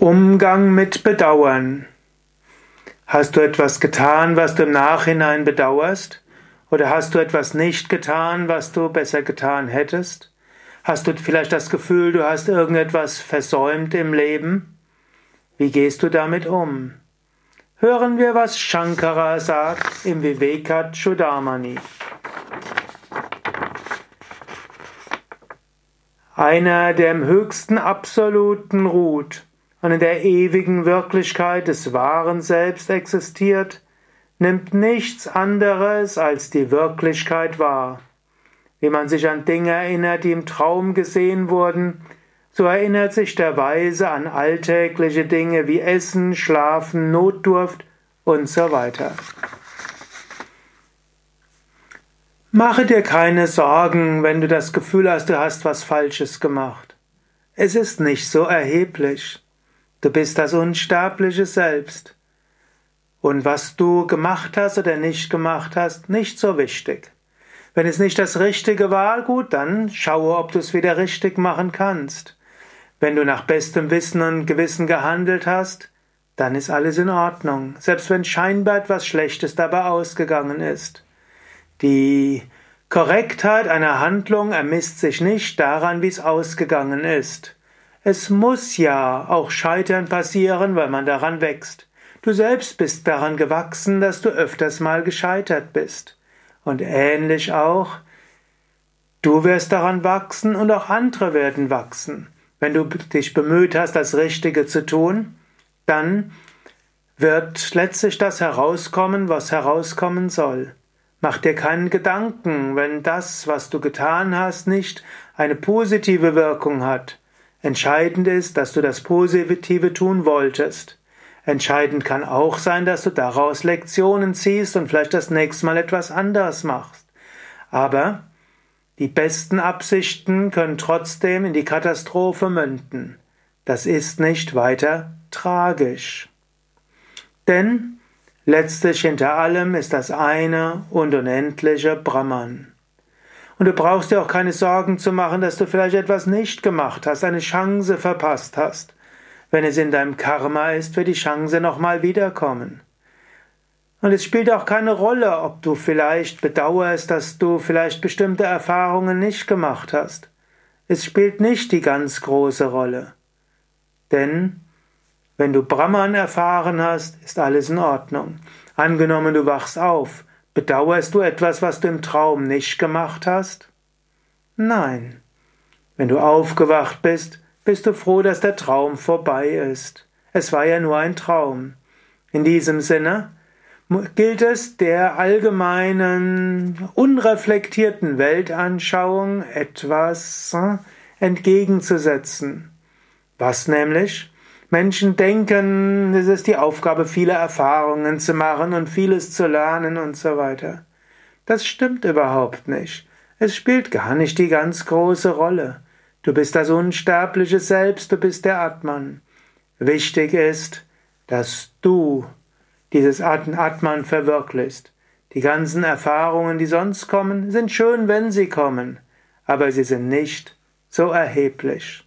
Umgang mit Bedauern. Hast du etwas getan, was du im Nachhinein bedauerst? Oder hast du etwas nicht getan, was du besser getan hättest? Hast du vielleicht das Gefühl, du hast irgendetwas versäumt im Leben? Wie gehst du damit um? Hören wir, was Shankara sagt im Vivekachudamani. Einer, der im höchsten Absoluten ruht, und in der ewigen Wirklichkeit des wahren Selbst existiert, nimmt nichts anderes als die Wirklichkeit wahr. Wie man sich an Dinge erinnert, die im Traum gesehen wurden, so erinnert sich der Weise an alltägliche Dinge wie Essen, Schlafen, Notdurft und so weiter. Mache dir keine Sorgen, wenn du das Gefühl hast, du hast was Falsches gemacht. Es ist nicht so erheblich. Du bist das unsterbliche Selbst. Und was du gemacht hast oder nicht gemacht hast, nicht so wichtig. Wenn es nicht das Richtige war, gut, dann schaue, ob du es wieder richtig machen kannst. Wenn du nach bestem Wissen und Gewissen gehandelt hast, dann ist alles in Ordnung, selbst wenn scheinbar etwas Schlechtes dabei ausgegangen ist. Die Korrektheit einer Handlung ermisst sich nicht daran, wie es ausgegangen ist. Es muss ja auch Scheitern passieren, weil man daran wächst. Du selbst bist daran gewachsen, dass du öfters mal gescheitert bist. Und ähnlich auch, du wirst daran wachsen und auch andere werden wachsen. Wenn du dich bemüht hast, das Richtige zu tun, dann wird letztlich das herauskommen, was herauskommen soll. Mach dir keinen Gedanken, wenn das, was du getan hast, nicht eine positive Wirkung hat. Entscheidend ist, dass du das Positive tun wolltest. Entscheidend kann auch sein, dass du daraus Lektionen ziehst und vielleicht das nächste Mal etwas anders machst. Aber die besten Absichten können trotzdem in die Katastrophe münden. Das ist nicht weiter tragisch. Denn letztlich hinter allem ist das eine und unendliche Brahman. Und du brauchst dir auch keine Sorgen zu machen, dass du vielleicht etwas nicht gemacht hast, eine Chance verpasst hast. Wenn es in deinem Karma ist, wird die Chance nochmal wiederkommen. Und es spielt auch keine Rolle, ob du vielleicht bedauerst, dass du vielleicht bestimmte Erfahrungen nicht gemacht hast. Es spielt nicht die ganz große Rolle. Denn wenn du Brahman erfahren hast, ist alles in Ordnung. Angenommen, du wachst auf, Bedauerst du etwas, was du im Traum nicht gemacht hast? Nein. Wenn du aufgewacht bist, bist du froh, dass der Traum vorbei ist. Es war ja nur ein Traum. In diesem Sinne gilt es der allgemeinen, unreflektierten Weltanschauung etwas äh, entgegenzusetzen. Was nämlich? Menschen denken, es ist die Aufgabe, viele Erfahrungen zu machen und vieles zu lernen und so weiter. Das stimmt überhaupt nicht. Es spielt gar nicht die ganz große Rolle. Du bist das unsterbliche Selbst, du bist der Atman. Wichtig ist, dass du dieses Atman verwirklichst. Die ganzen Erfahrungen, die sonst kommen, sind schön, wenn sie kommen, aber sie sind nicht so erheblich.